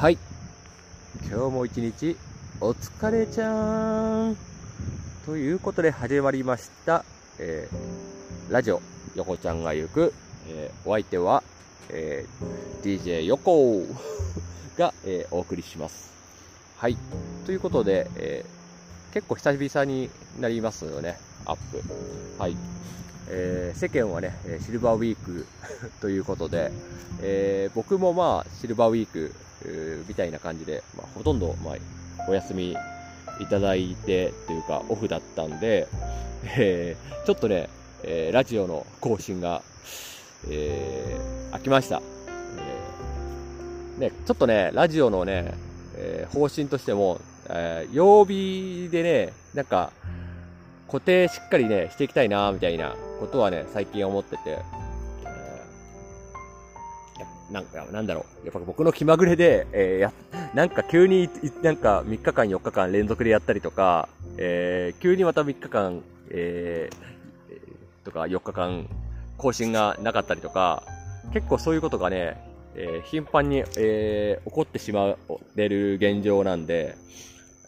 はい。今日も一日お疲れちゃーん。ということで始まりました、えーラジオ、横ちゃんが行く、えーお相手は、えー DJ 横 が、えお送りします。はい。ということで、え結構久々になりますよね、アップ。はい。えー世間はね、シルバーウィーク ということで、えー僕もまあ、シルバーウィーク、みたいな感じで、まあ、ほとんど、まあ、お休みいただいて、というか、オフだったんで、えーちょっとね、えーラジオの更新が、えー飽きました。えーね、ちょっとね、ラジオのね、えー方針としても、えー曜日でね、なんか、固定しっかりね、していきたいな、みたいなことはね、最近思ってて、なんか、なんだろう。やっぱ僕の気まぐれで、えーや、なんか急に、なんか3日間4日間連続でやったりとか、えー急にまた3日間、えーとか4日間更新がなかったりとか、結構そういうことがね、えー頻繁に、えー起こってしまれる現状なんで、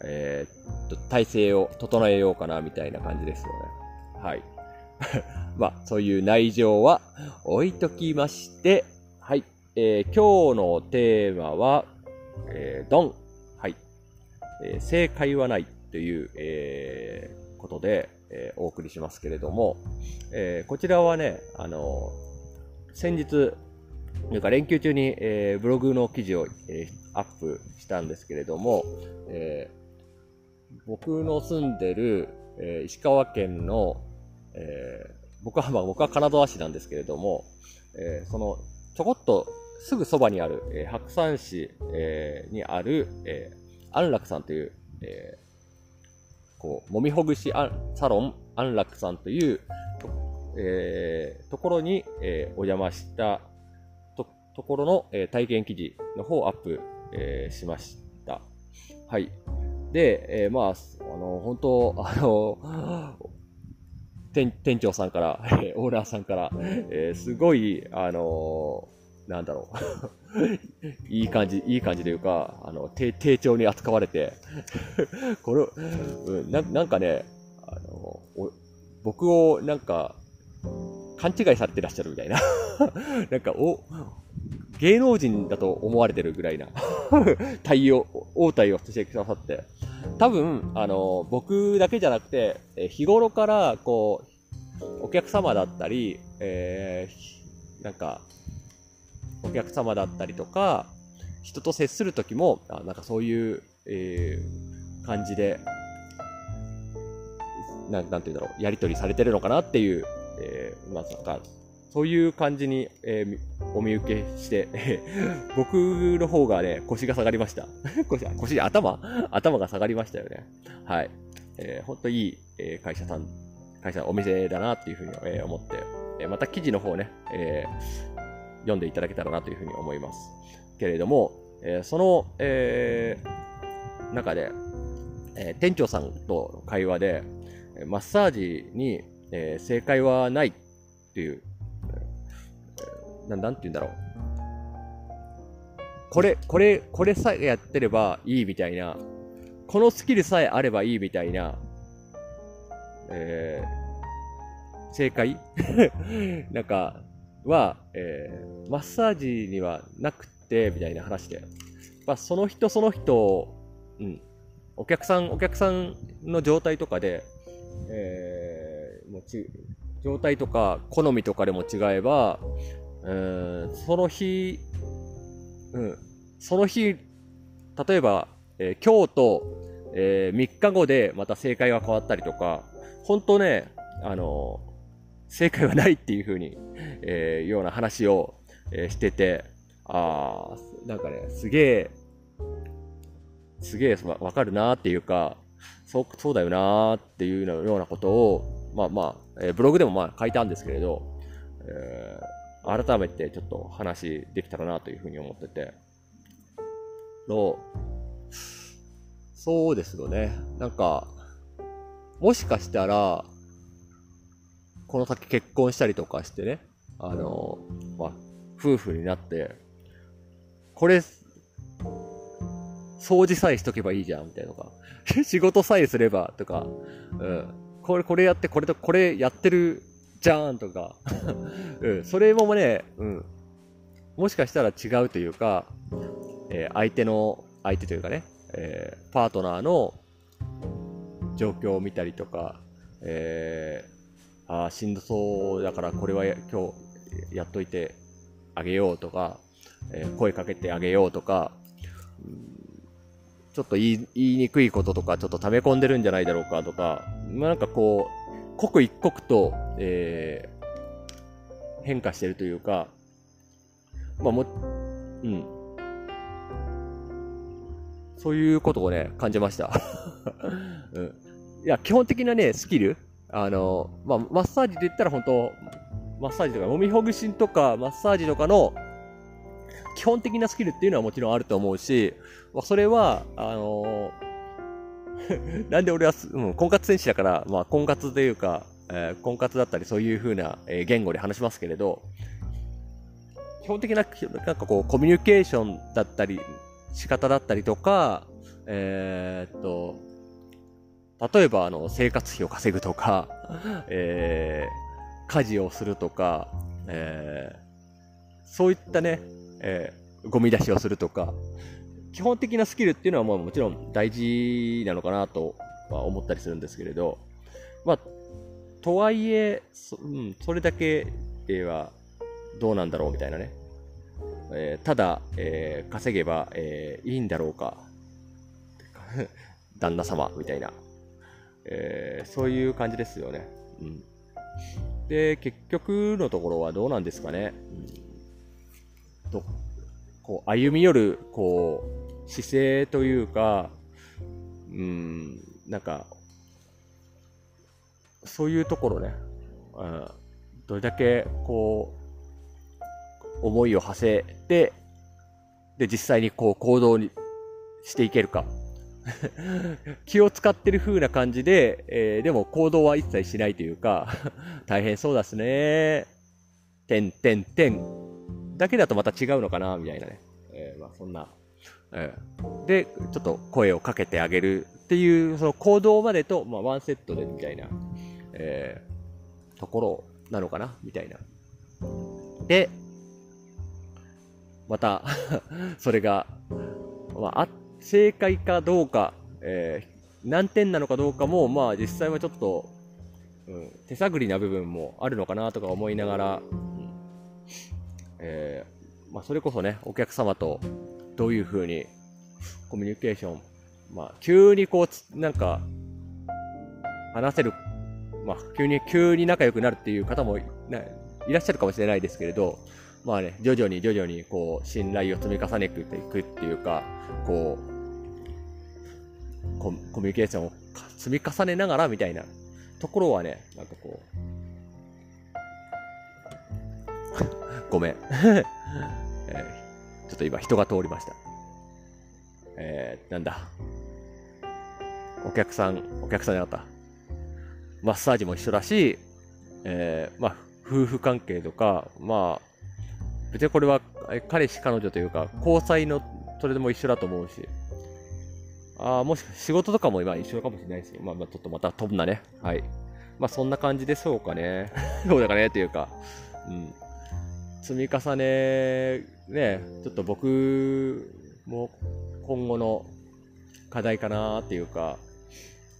えーっと、体制を整えようかな、みたいな感じですよね。はい。まあ、そういう内情は置いときまして、えー今日のテーマは、えードン。はい。えー正解はないという、えーことで、えーお送りしますけれども、えーこちらはね、あのー先日、というか連休中に、えーブログの記事を、えーアップしたんですけれども、えー僕の住んでる、えー石川県の、えー僕は、まあ、僕は金沢市なんですけれども、えーその、ちょこっとすぐそばにある、えー白山市、えーにある、えー安楽さんという、えーこう、もみほぐしサロン安楽さんという、とえーところに、えーお邪魔したとところの、えー体験記事の方をアップ、えーしました。はい。で、えーまあ、あの、本当、あの、店店長さんから、えオーナーさんから、えーすごい、あのなんだろう。いい感じ、いい感じというか、あの、丁丁重に扱われて、これ、うん、ななんかね、あの、僕をなんか、勘違いされてらっしゃるみたいな。なんか、お、芸能人だと思われてるぐらいな対応、応対をしてくださって。多分、あの、僕だけじゃなくて、え日頃から、こう、お客様だったり、えーなんか、お客様だったりとか、人と接するときも、あなんかそういう、えー感じで、なん、なんて言うんだろう、やりとりされてるのかなっていう、えーまあ、なんか、そういう感じに、えーお見受けして、僕の方がね、腰が下がりました。腰、腰、頭？頭が下がりましたよね。はい。えー、ほんといい、え会社さん、会社、お店だなっていうふうに、え思って、えまた記事の方ね、えー読んでいただけたらなというふうに思います。けれども、えーその、えー中で、えー店長さんとの会話で、マッサージに、え正解はないっていう、えーななんて言うんだろう。これ、これ、これさえやってればいいみたいな、このスキルさえあればいいみたいな、えー正解？なんか、は、えーマッサージにはなくて、みたいな話で。まあ、その人その人、うん。お客さん、お客さんの状態とかで、えーもうち、状態とか、好みとかでも違えば、うん、その日、うん、その日、例えば、えー今日と、え3日後でまた正解が変わったりとか、本当ね、あの正解はないっていう風に、えーような話を、えーしてて、ああ、なんかね、すげえ、すげえわわかるなーっていうか、そう、そうだよなーっていうようなことを、まあまあ、えーブログでもまあ書いたんですけれど、えー改めてちょっと話できたらなというふうに思ってて、の、そうですよね。なんか、もしかしたら、この先結婚したりとかしてね、あの、まあ、夫婦になって、これ、掃除さえしとけばいいじゃん、みたいなのが。仕事さえすれば、とか、うん。これ、これやって、これとこれやってるじゃん、とか。うん。それもね、うん。もしかしたら違うというか、えー、相手の、相手というかね、えー、パートナーの状況を見たりとか、えー、あ、しんどそうだからこれは今日やっといてあげようとか、えー、声かけてあげようとか、ちょっと言い言いにくいこととか、ちょっと溜め込んでるんじゃないだろうかとか、まあ、なんかこう、刻一刻と、えー、変化してるというか、まあも、うん。そういうことをね、感じました。うん。いや、基本的なね、スキル、あの、まあ、マッサージで言ったら本当マッサージとか、もみほぐしとか、マッサージとかの、基本的なスキルっていうのはもちろんあると思うし、まあ、それは、あのー、なんで俺は、うん、婚活戦士だから、まあ、婚活というか、えー、婚活だったりそういう風な、えー、言語で話しますけれど、基本的な、なんかこう、コミュニケーションだったり、仕方だったりとか、えー、っと、例えば、あの、生活費を稼ぐとか、えー、家事をするとか、えー、そういったね、えー、ゴミ出しをするとか、基本的なスキルっていうのはもうもちろん大事なのかなとは思ったりするんですけれど、まあ、とはいえ、そ,、うん、それだけではどうなんだろうみたいなね。えー、ただ、えー、稼げば、えー、いいんだろうか。旦那様みたいな、えー、そういう感じですよね。うん。で、結局のところはどうなんですかね。うん、とこう歩み寄る、こう、姿勢というか、うん、なんか、そういうところね、うん、どれだけ、こう、思いを馳せて、で、実際にこう行動にしていけるか。気を使ってる風な感じで、えー、でも行動は一切しないというか、大変そうだすね。てんてんてん。だけだとまた違うのかな、みたいなね。えー、まあそんな。えー、で、ちょっと声をかけてあげるっていう、その行動までと、まあワンセットでみたいな、えー、ところなのかな、みたいな。で、また それが、まあ、あっ正解かどうか、えー、何点なのかどうかも、まあ実際はちょっと、うん、手探りな部分もあるのかなとか思いながら、うん、えー、まあそれこそね、お客様とどういう風にコミュニケーション、まあ急にこう、なんか、話せる、まあ急に、急に仲良くなるっていう方もいらっしゃるかもしれないですけれど、まあね、徐々に徐々にこう、信頼を積み重ねていくっていうか、こう、コミュニケーションを積み重ねながらみたいなところはね、なんかこう、ごめん、えー、ちょっと今人が通りました。えー、なんだ。お客さん、お客さんじゃなった。マッサージも一緒だし、えー、まあ、夫婦関係とか、まあ、別にこれは彼氏彼女というか、交際のそれでも一緒だと思うし、ああ、もし仕事とかも今一緒かもしれないですよ。まあまあちょっとまた飛んだね。はい。まあそんな感じでしょうかね。そうだかねっていうか、うん。積み重ね、ね、ちょっと僕も今後の課題かなっていうか、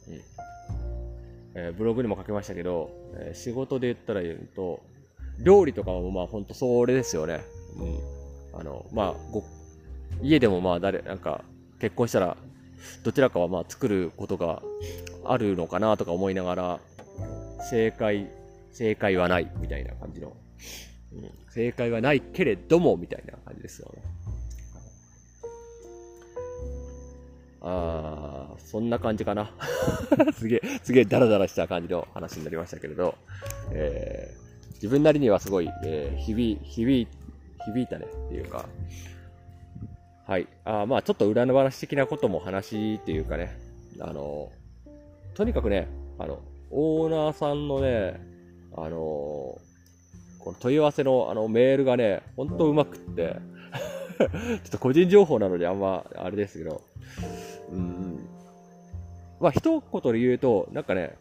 うんえー、ブログにも書きましたけど、えー、仕事で言ったら言うと、料理とかもまあ本当それですよね。うん。あの、まあ、ご、家でもまあ誰、なんか結婚したらどちらかはまあ作ることがあるのかなとか思いながら、正解、正解はないみたいな感じの、うん、正解はないけれどもみたいな感じですよね。あー、そんな感じかな。すげえ、すげえダラダラした感じの話になりましたけれど、えー、自分なりにはすごい、えー、響、響、響いたねっていうか、はい。あまあ、ちょっと裏の話的なことも話っていうかね、あの、とにかくね、あの、オーナーさんのね、あの、この問い合わせのあのメールがね、ほんとうまくって、ちょっと個人情報なのであんま、あれですけど、うん、まあ一言で言うと、なんかね、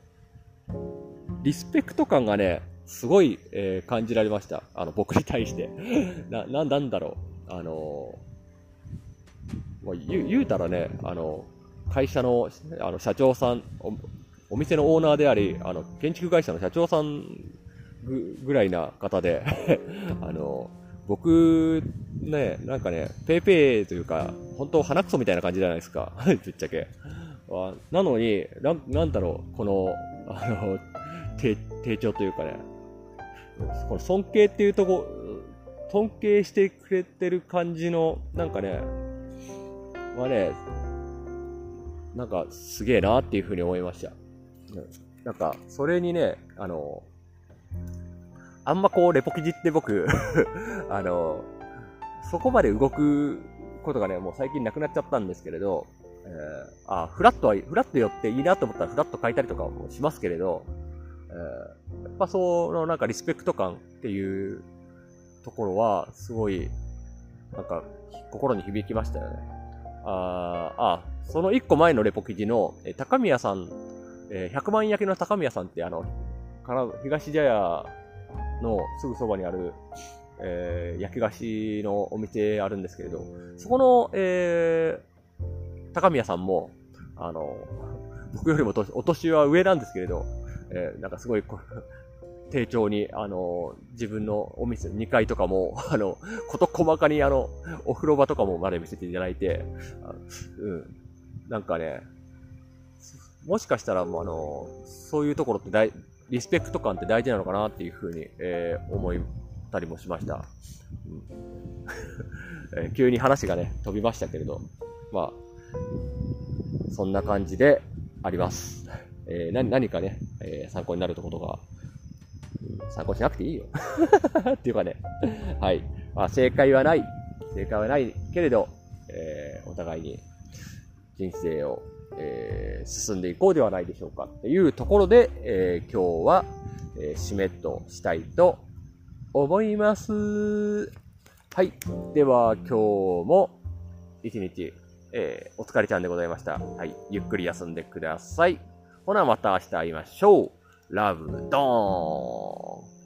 リスペクト感がね、すごい、えー、感じられました。あの、僕に対して。な、な、なんだろう。あのー、まあ、言う、言うたらね、あの、会社の、あの、社長さん、お、お店のオーナーであり、あの、建築会社の社長さんぐ、ぐらいな方で あの、僕、ね、なんかね、ペイペイというか、本当鼻くそみたいな感じじゃないですか。ぶっちゃけ。なのに、ななんだろう、この、あの、低調というかね、この尊敬っていうとこ、尊敬してくれてる感じの、なんかね、はね、なんかすげえなっていうふうに思いました。うんなんか、それにね、あの、あんまこう、レポ記事って僕 あの、そこまで動くことがね、もう最近なくなっちゃったんですけれど、えー、あ、フラットは、フラット寄っていいなと思ったらフラット書いたりとかもしますけれど、えー、やっぱそのなんかリスペクト感っていうところは、すごい、なんか、心に響きましたよね。ああ、その一個前のレポ記事の、え高宮さん、えー、100万焼きの高宮さんってあの、東茶屋のすぐそばにある、えー、焼き菓子のお店あるんですけれど、そこの、えー、高宮さんも、あの、僕よりもお年は上なんですけれど、えー、なんかすごい、丁重に、あの、自分のお店、2階とかも、あの、こと細かにあの、お風呂場とかもまで見せていただいて、うん。なんかね、もしかしたらもうあの、そういうところって大、リスペクト感って大事なのかなっていうふうに、えー、思ったりもしました。うん、急に話がね、飛びましたけれど、まあ、そんな感じであります。えー、何かね、えー、参考になるところが、参考しなくていいよ。っていうかね、はい。まあ、正解はない。正解はないけれど、えー、お互いに人生を、えー、進んでいこうではないでしょうかっていうところで、えー、今日は、えー、締めとしたいと思います。はい。では、今日も一日、えー、お疲れちゃんでございました。はい。ゆっくり休んでください。ほな、また明日会いましょう。ラブドーン。